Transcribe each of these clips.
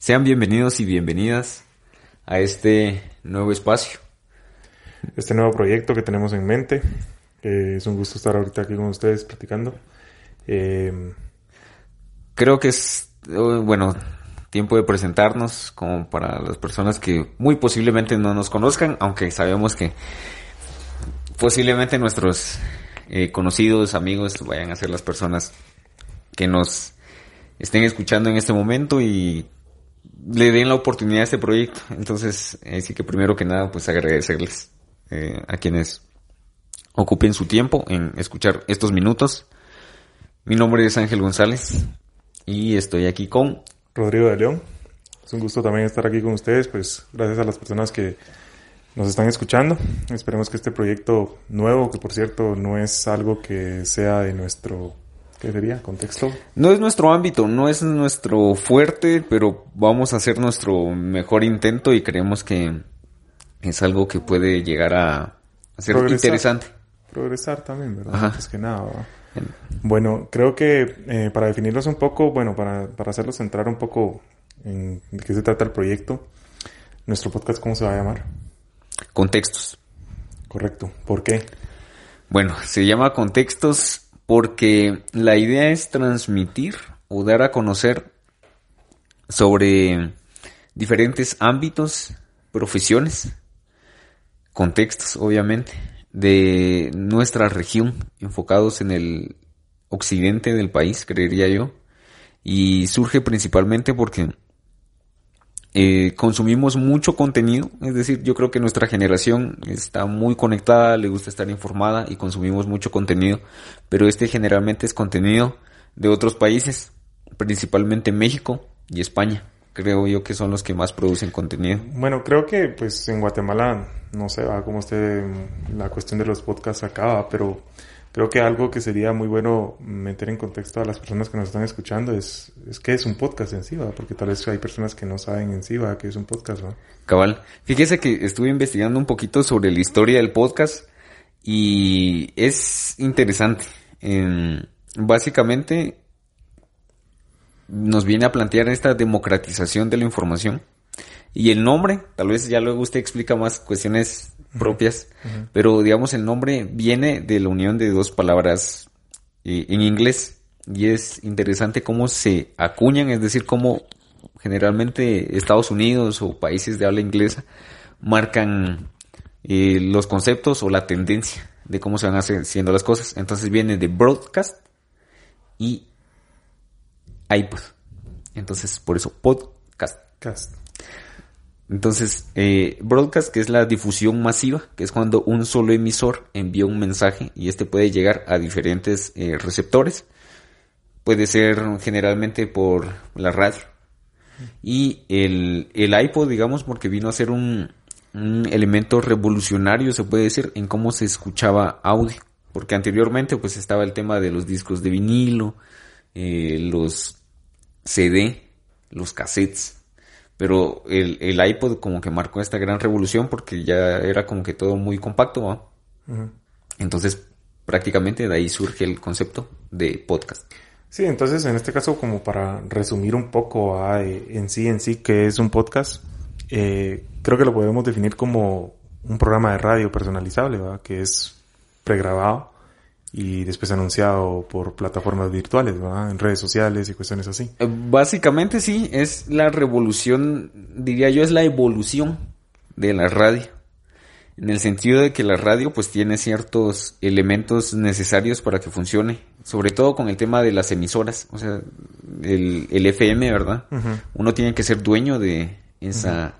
Sean bienvenidos y bienvenidas a este nuevo espacio. Este nuevo proyecto que tenemos en mente. Eh, es un gusto estar ahorita aquí con ustedes platicando. Eh, Creo que es, eh, bueno, tiempo de presentarnos como para las personas que muy posiblemente no nos conozcan, aunque sabemos que posiblemente nuestros eh, conocidos, amigos, vayan a ser las personas que nos estén escuchando en este momento y le den la oportunidad a este proyecto. Entonces, así que primero que nada, pues agradecerles eh, a quienes ocupen su tiempo en escuchar estos minutos. Mi nombre es Ángel González y estoy aquí con Rodrigo de León. Es un gusto también estar aquí con ustedes, pues gracias a las personas que nos están escuchando. Esperemos que este proyecto nuevo, que por cierto no es algo que sea de nuestro, ¿qué sería? Contexto. No es nuestro ámbito, no es nuestro fuerte, pero vamos a hacer nuestro mejor intento y creemos que es algo que puede llegar a, a ser Progresar. interesante. Progresar también, ¿verdad? Ajá. Antes que nada. Bueno, creo que eh, para definirlos un poco, bueno, para, para hacerlos centrar un poco en de qué se trata el proyecto, nuestro podcast, ¿cómo se va a llamar? Contextos. Correcto. ¿Por qué? Bueno, se llama contextos porque la idea es transmitir o dar a conocer sobre diferentes ámbitos, profesiones, contextos, obviamente, de nuestra región, enfocados en el occidente del país, creería yo. Y surge principalmente porque eh, consumimos mucho contenido, es decir, yo creo que nuestra generación está muy conectada, le gusta estar informada y consumimos mucho contenido, pero este generalmente es contenido de otros países, principalmente México y España. Creo yo que son los que más producen contenido. Bueno, creo que pues en Guatemala, no sé, va como usted, la cuestión de los podcasts acaba, pero creo que algo que sería muy bueno meter en contexto a las personas que nos están escuchando es, es qué es un podcast en sí, ¿va? porque tal vez hay personas que no saben en sí ¿va? qué es un podcast. ¿va? Cabal. Fíjese que estuve investigando un poquito sobre la historia del podcast y es interesante. Básicamente nos viene a plantear esta democratización de la información. Y el nombre, tal vez ya luego usted explica más cuestiones propias, pero digamos el nombre viene de la unión de dos palabras eh, en inglés y es interesante cómo se acuñan, es decir, cómo generalmente Estados Unidos o países de habla inglesa marcan eh, los conceptos o la tendencia de cómo se van haciendo las cosas. Entonces viene de broadcast y iPod. Entonces, por eso podcast. Cast. Entonces, eh, broadcast, que es la difusión masiva, que es cuando un solo emisor envía un mensaje y este puede llegar a diferentes eh, receptores. Puede ser generalmente por la radio. Y el, el iPod, digamos, porque vino a ser un, un elemento revolucionario, se puede decir, en cómo se escuchaba audio. Porque anteriormente, pues estaba el tema de los discos de vinilo, eh, los CD, los cassettes. Pero el, el iPod como que marcó esta gran revolución porque ya era como que todo muy compacto. Ujú. Entonces, prácticamente de ahí surge el concepto de podcast. Sí, entonces en este caso como para resumir un poco ¿va? Eh, en sí, en sí, qué es un podcast, eh, creo que lo podemos definir como un programa de radio personalizable, ¿va? que es pregrabado y después anunciado por plataformas virtuales, ¿va? en redes sociales y cuestiones así. Eh, Básicamente sí, es la revolución, diría yo, es la evolución de la radio. En el sentido de que la radio pues tiene ciertos elementos necesarios para que funcione. Sobre todo con el tema de las emisoras. O sea, el, el FM, ¿verdad? Uno tiene que ser dueño de esa...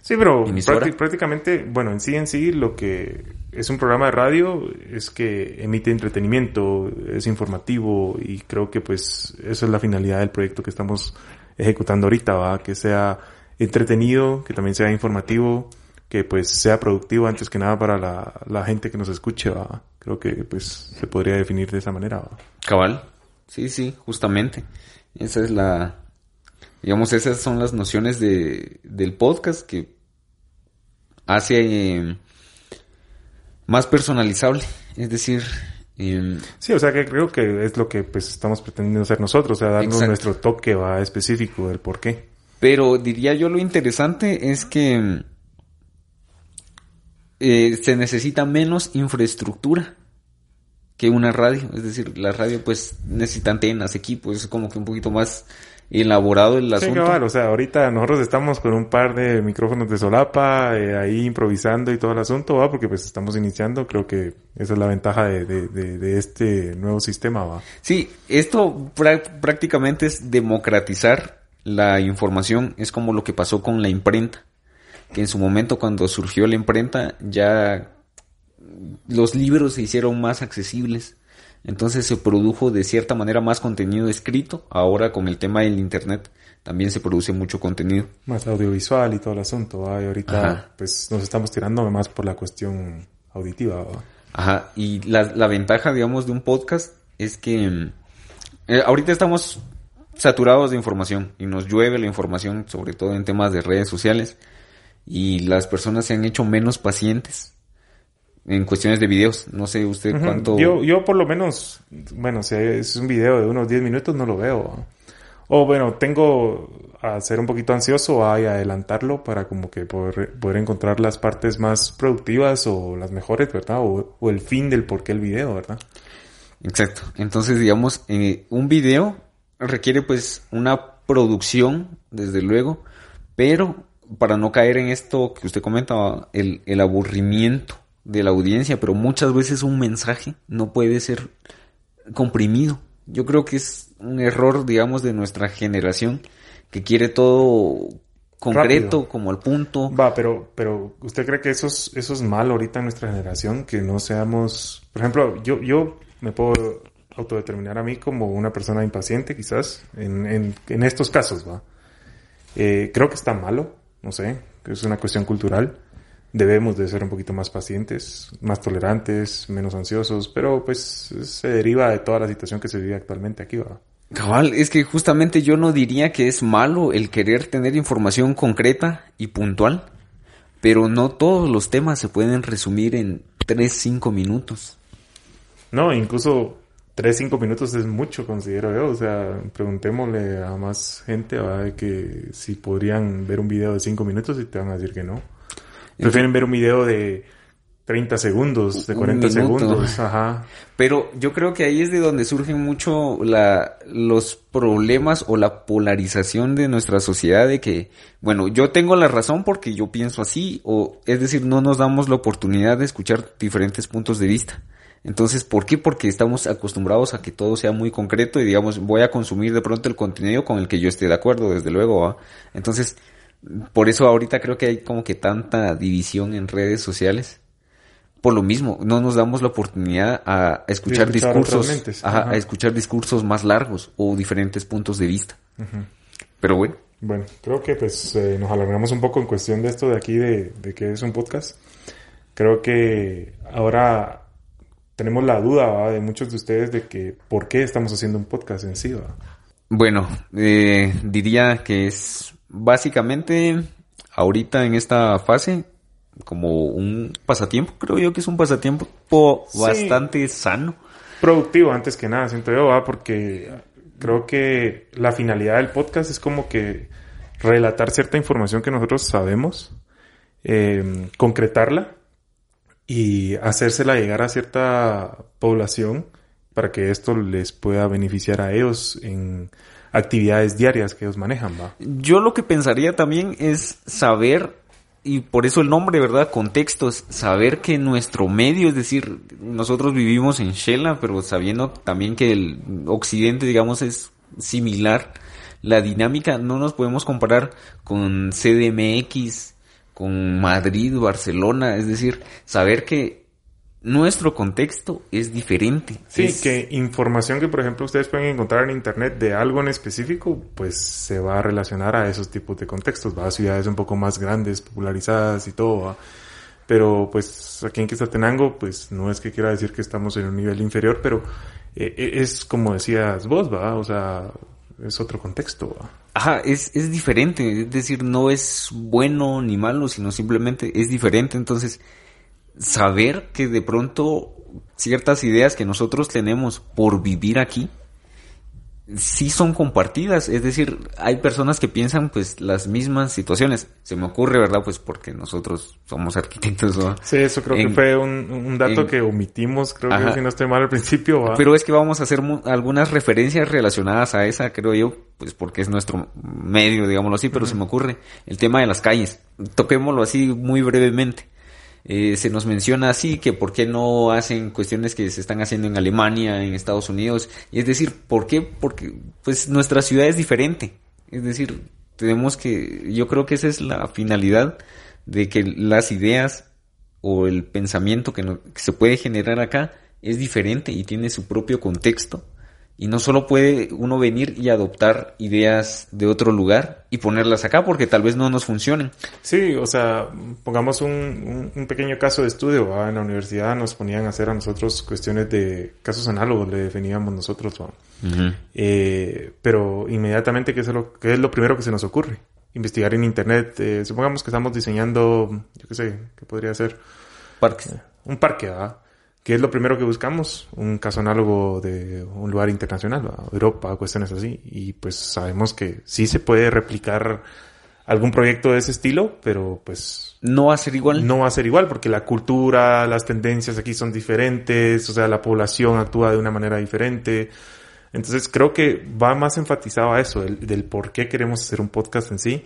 Sí, pero prácti- prácticamente, bueno, en sí en sí lo que es un programa de radio es que emite entretenimiento, es informativo y creo que pues eso es la finalidad del proyecto que estamos ejecutando ahorita, ¿va? que sea entretenido, que también sea informativo, que pues sea productivo antes que nada para la, la gente que nos escuche, ¿va? creo que pues se podría definir de esa manera. ¿va? Cabal. Sí, sí, justamente. Esa es la... Digamos, esas son las nociones de, del podcast que hace eh, más personalizable. Es decir, eh, Sí, o sea que creo que es lo que pues estamos pretendiendo hacer nosotros, o sea, darnos Exacto. nuestro toque va específico del por qué. Pero diría yo lo interesante es que eh, se necesita menos infraestructura que una radio. Es decir, la radio pues necesita antenas, equipos, es como que un poquito más elaborado el asunto. Sí, o sea, ahorita nosotros estamos con un par de micrófonos de solapa, eh, ahí improvisando y todo el asunto, ¿va? Porque pues estamos iniciando, creo que esa es la ventaja de, de, de, este nuevo sistema, ¿va? Sí, esto prácticamente es democratizar la información, es como lo que pasó con la imprenta, que en su momento cuando surgió la imprenta ya los libros se hicieron más accesibles entonces se produjo de cierta manera más contenido escrito. Ahora con el tema del Internet también se produce mucho contenido. Más audiovisual y todo el asunto. Y ahorita pues nos estamos tirando más por la cuestión auditiva. Ajá. Y la, la, ventaja, digamos, de un podcast es que eh, ahorita estamos saturados de información y nos llueve la información, sobre todo en temas de redes sociales. Y las personas se han hecho menos pacientes en cuestiones de videos. No sé usted cuánto... Yo, yo por lo menos, bueno, si es un video de unos 10 minutos no lo veo. O bueno, tengo a ser un poquito ansioso a adelantarlo para como que poder, poder encontrar las partes más productivas o las mejores, ¿verdad? O, el fin del por qué el video, ¿verdad? Exacto. Entonces, digamos, eh, un video requiere pues una producción, desde luego, pero para no caer en esto que usted comentaba, el, el aburrimiento de la audiencia, pero muchas veces un mensaje no puede ser comprimido. Yo creo que es un error, digamos, de nuestra generación que quiere todo concreto, como al punto. Va, pero, pero ¿usted cree que eso es, eso es mal ahorita en nuestra generación? Que no seamos, por ejemplo, yo, yo me puedo autodeterminar a mí como una persona impaciente, quizás, en, en, en estos casos, va. Eh, creo que está malo, no sé, que es una cuestión cultural debemos de ser un poquito más pacientes, más tolerantes, menos ansiosos, pero pues se deriva de toda la situación que se vive actualmente aquí, ¿va? Cabal, es que justamente yo no diría que es malo el querer tener información concreta y puntual, pero no todos los temas se pueden resumir en 3, 5 minutos. No, incluso 3, 5 minutos es mucho, considero yo. O sea, preguntémosle a más gente ¿va? que si podrían ver un video de 5 minutos y te van a decir que no. Prefieren ver un video de 30 segundos, de 40 segundos. Ajá. Pero yo creo que ahí es de donde surgen mucho la, los problemas o la polarización de nuestra sociedad de que, bueno, yo tengo la razón porque yo pienso así, o es decir, no nos damos la oportunidad de escuchar diferentes puntos de vista. Entonces, ¿por qué? Porque estamos acostumbrados a que todo sea muy concreto y digamos, voy a consumir de pronto el contenido con el que yo esté de acuerdo, desde luego. Entonces, por eso ahorita creo que hay como que tanta división en redes sociales. Por lo mismo, no nos damos la oportunidad a escuchar, discursos, a, escuchar discursos más largos o diferentes puntos de vista. Pero bueno. Bueno, creo que pues eh, nos alargamos un poco en cuestión de esto de aquí de, que es un podcast. Creo que ahora tenemos la duda de muchos de ustedes de que por qué estamos haciendo un podcast en sí. Bueno, eh, diría que es básicamente, ahorita en esta fase, como un pasatiempo, creo yo que es un pasatiempo bastante sano. Productivo antes que nada, siento yo, porque creo que la finalidad del podcast es como que relatar cierta información que nosotros sabemos, em, concretarla y hacérsela llegar a cierta población para que esto les pueda beneficiar a ellos en actividades diarias que ellos manejan, ¿va? Yo lo que pensaría también es saber, y por eso el nombre, ¿verdad? Contextos, saber que nuestro medio, es decir, nosotros vivimos en Shela, pero sabiendo también que el occidente, digamos, es similar, la dinámica no nos podemos comparar con CDMX, con Madrid, Barcelona, es decir, saber que nuestro contexto es diferente. Sí, que información que por ejemplo ustedes pueden encontrar en internet de algo en específico, pues se va a relacionar a esos tipos de contextos, va a ciudades un poco más grandes, popularizadas y todo, pero pues aquí en Quetzaltenango, pues no es que quiera decir que estamos en un nivel inferior, pero eh, eh, es como decías vos, va, o sea, es otro contexto. ¿va? Ajá, es, es diferente, es decir, no es bueno ni malo, sino simplemente es diferente, entonces saber que de pronto ciertas ideas que nosotros tenemos por vivir aquí sí son compartidas, es decir, hay personas que piensan pues las mismas situaciones. Se me ocurre, ¿verdad? Pues porque nosotros somos arquitectos. ¿no? Sí, eso creo que fue un, un dato en- que omitimos, creo que si no estoy mal al principio. ¿va? Pero es que vamos a hacer algunas referencias relacionadas a esa, creo yo, pues porque es nuestro medio, digámoslo así, pero se me ocurre el tema de las calles. Toquémoslo así muy brevemente. Eh, se nos menciona así que por qué no hacen cuestiones que se están haciendo en Alemania, en Estados Unidos. Y es decir, ¿por qué? Porque pues nuestra ciudad es diferente. Es decir, tenemos que, yo creo que esa es la finalidad de que las ideas o el pensamiento que, no- que se puede generar acá es diferente y tiene su propio contexto. Y no solo puede uno venir y adoptar ideas de otro lugar y ponerlas acá porque tal vez no nos funcionen. Sí, o sea, pongamos un, un- pequeño caso de estudio. ¿va? En la universidad nos ponían a hacer a nosotros cuestiones de casos análogos, le definíamos nosotros. ¿va? Eh, pero inmediatamente, ¿qué es, lo, qué es lo primero que se nos ocurre? Investigar en Internet. eh, supongamos que estamos diseñando, yo qué sé, ¿qué podría ser? Parques. Un parque, ¿verdad? ¿Qué es lo primero que buscamos? Un caso análogo de un lugar internacional. Europa, cuestiones así. Y pues sabemos que sí se puede replicar algún proyecto de ese estilo, pero pues No va a ser igual. no va a ser igual porque la cultura, las tendencias aquí son diferentes, o sea, la población actúa de una manera diferente. Entonces creo que va más enfatizado a eso, el- del por qué queremos hacer un podcast en sí.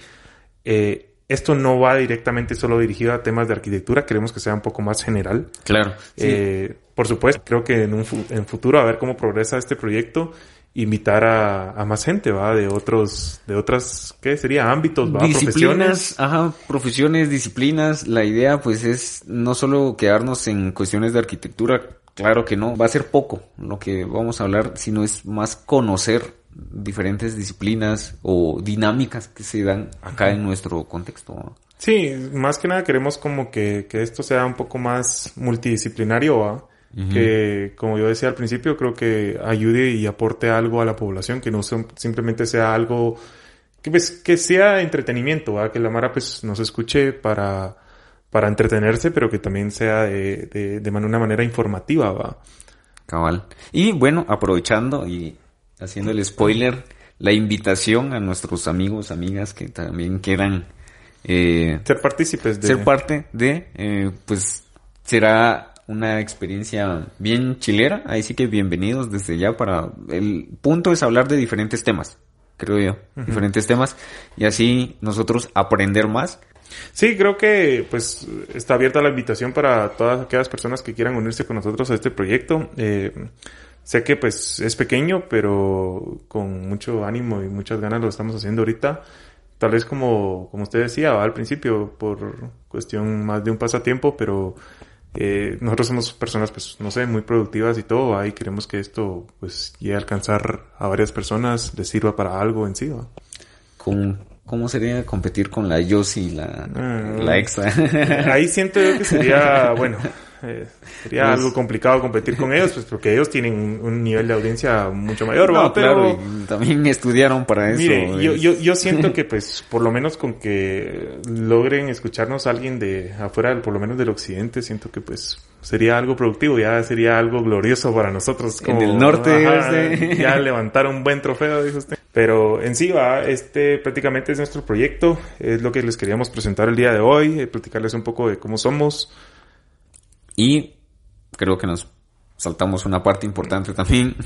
Eh, esto no va directamente solo dirigido a temas de arquitectura, queremos que sea un poco más general. Claro. sí. Eh, por supuesto, creo que en un fu- en futuro, a ver cómo progresa este proyecto, invitar a, a más gente, ¿va? De otros, de otras, ¿qué sería? Ámbitos, ¿va? Profesiones. disciplinas, ajá, profesiones, disciplinas. La idea pues es no solo quedarnos en cuestiones de arquitectura, claro que no, va a ser poco lo que vamos a hablar, sino es más conocer diferentes disciplinas o dinámicas que se dan acá en nuestro contexto. Sí, más que nada queremos como que, que esto sea un poco más multidisciplinario, ¿va? Que, como yo decía al principio, creo que ayude y aporte algo a la población, que no son- simplemente sea algo, que, pues, que sea entretenimiento, ¿va? Que la Mara pues nos escuche para, para entretenerse, pero que también sea de, de, de una manera informativa, ¿va? Cabal. Y bueno, aprovechando y haciendo el spoiler, la invitación a nuestros amigos, amigas que también quieran eh, Ser partícipes de... ser parte de, eh, pues será una experiencia bien chilera, ahí sí que bienvenidos desde ya para, el punto es hablar de diferentes temas, creo yo, diferentes temas, y así nosotros aprender más. Sí, creo que pues está abierta la invitación para todas aquellas personas que quieran unirse con nosotros a este proyecto. Eh, sé que pues es pequeño, pero con mucho ánimo y muchas ganas lo estamos haciendo ahorita. Tal vez como, como usted decía al principio, por cuestión más de un pasatiempo, pero eh, nosotros somos personas, pues, no sé, muy productivas y todo, y queremos que esto pues llegue a alcanzar a varias personas, les sirva para algo en sí. ¿va? Con, ¿Cómo sería competir con la Yossi y la, Ah. la extra? Ahí siento yo que sería, bueno, eh, sería Pues- algo complicado competir con ellos, pues porque ellos tienen un, un nivel de audiencia mucho mayor, no. Pero, claro, también estudiaron para eso. mire, yo, yo, yo siento que pues por lo menos con que logren escucharnos a alguien de afuera, por lo menos del occidente, siento que pues sería algo productivo, ya sería algo glorioso para nosotros. En el norte, ajá, ya levantar un buen trofeo, dijo usted. Pero en sí va, este prácticamente es nuestro proyecto, es lo que les queríamos presentar el día de hoy, eh, platicarles un poco de cómo somos, Y creo que nos saltamos una parte importante también.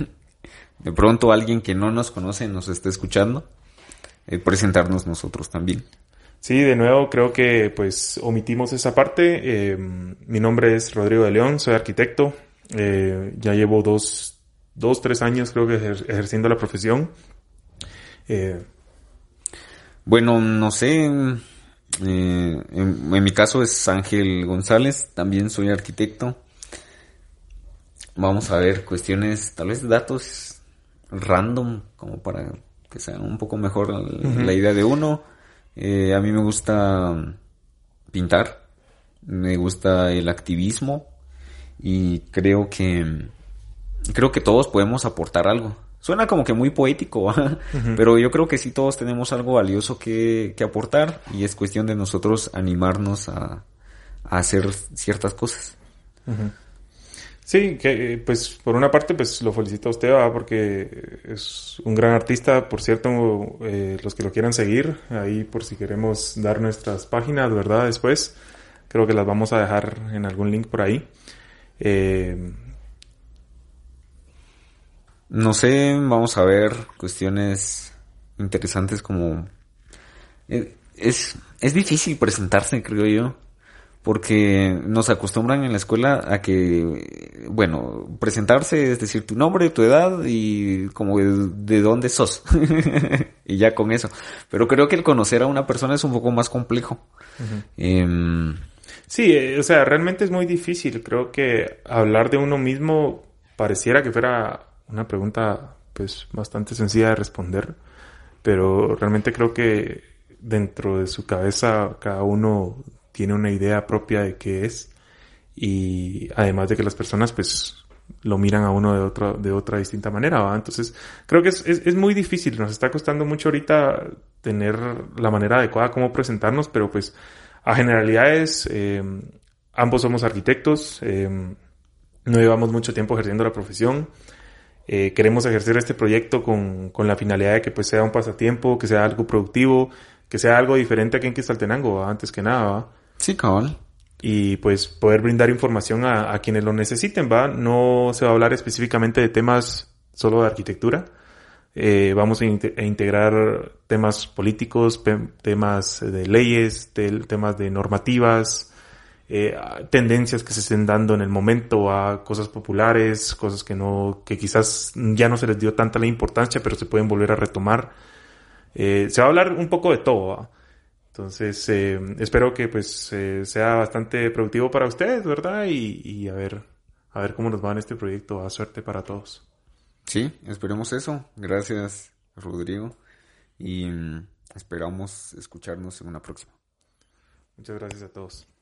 De pronto alguien que no nos conoce nos está escuchando. eh, presentarnos nosotros también. Sí, de nuevo creo que pues omitimos esa parte. Eh, mi nombre es Rodrigo de León, soy arquitecto. Eh, ya llevo dos, dos, tres años creo que ejer- ejerciendo la profesión. Bueno, no sé. Eh, en, en mi caso es Ángel González. También soy arquitecto. Vamos a ver cuestiones, tal vez datos random, como para que sea un poco mejor la idea de uno. Eh, a mí me gusta pintar, me gusta el activismo y creo que creo que todos podemos aportar algo. Suena como que muy poético, pero yo creo que sí todos tenemos algo valioso que, que aportar y es cuestión de nosotros animarnos a, a hacer ciertas cosas. Sí, que pues por una parte pues lo felicito a usted ¿va? porque es un gran artista, por cierto, eh, los que lo quieran seguir, ahí por si queremos dar nuestras páginas, ¿verdad? Después, creo que las vamos a dejar en algún link por ahí. Eh, no sé, vamos a ver cuestiones interesantes como... Eh, es, es difícil presentarse, creo yo porque nos acostumbran en la escuela a que, bueno, presentarse es decir tu nombre, tu edad y como de, dónde sos. y ya con eso. Pero creo que el conocer a una persona es un poco más complejo. Em, sí, eh, o sea, realmente es muy difícil. Creo que hablar de uno mismo pareciera que fuera una pregunta pues bastante sencilla de responder. Pero realmente creo que dentro de su cabeza cada uno tiene una idea propia de qué es y además de que las personas pues lo miran a uno de otra, de otra distinta manera, ¿va? Entonces, creo que es, es, muy difícil, nos está costando mucho ahorita tener la manera adecuada como presentarnos, pero pues a generalidades, eh, ambos somos arquitectos, eh, no llevamos mucho tiempo ejerciendo la profesión, eh, queremos ejercer este proyecto con, con, la finalidad de que pues sea un pasatiempo, que sea algo productivo, que sea algo diferente aquí en Quistaltenango, antes que nada, ¿va? Sí, cabal. Y pues poder brindar información a, quienes lo necesiten, ¿va? No se va a hablar específicamente de temas solo de arquitectura. Eh, vamos a, integrar temas políticos, temas de leyes, temas de normativas, eh, tendencias que se estén dando en el momento a cosas populares, cosas que no, que quizás ya no se les dio tanta la importancia, pero se pueden volver a retomar. Eh, se va a hablar un poco de todo. ¿va? Entonces, eh, espero que pues sea bastante productivo para ustedes, ¿verdad? Y, a ver, a ver cómo nos va en este proyecto. A suerte para todos. Sí, esperemos eso. Gracias, Rodrigo. Y mm, esperamos escucharnos en una próxima. Muchas gracias a todos.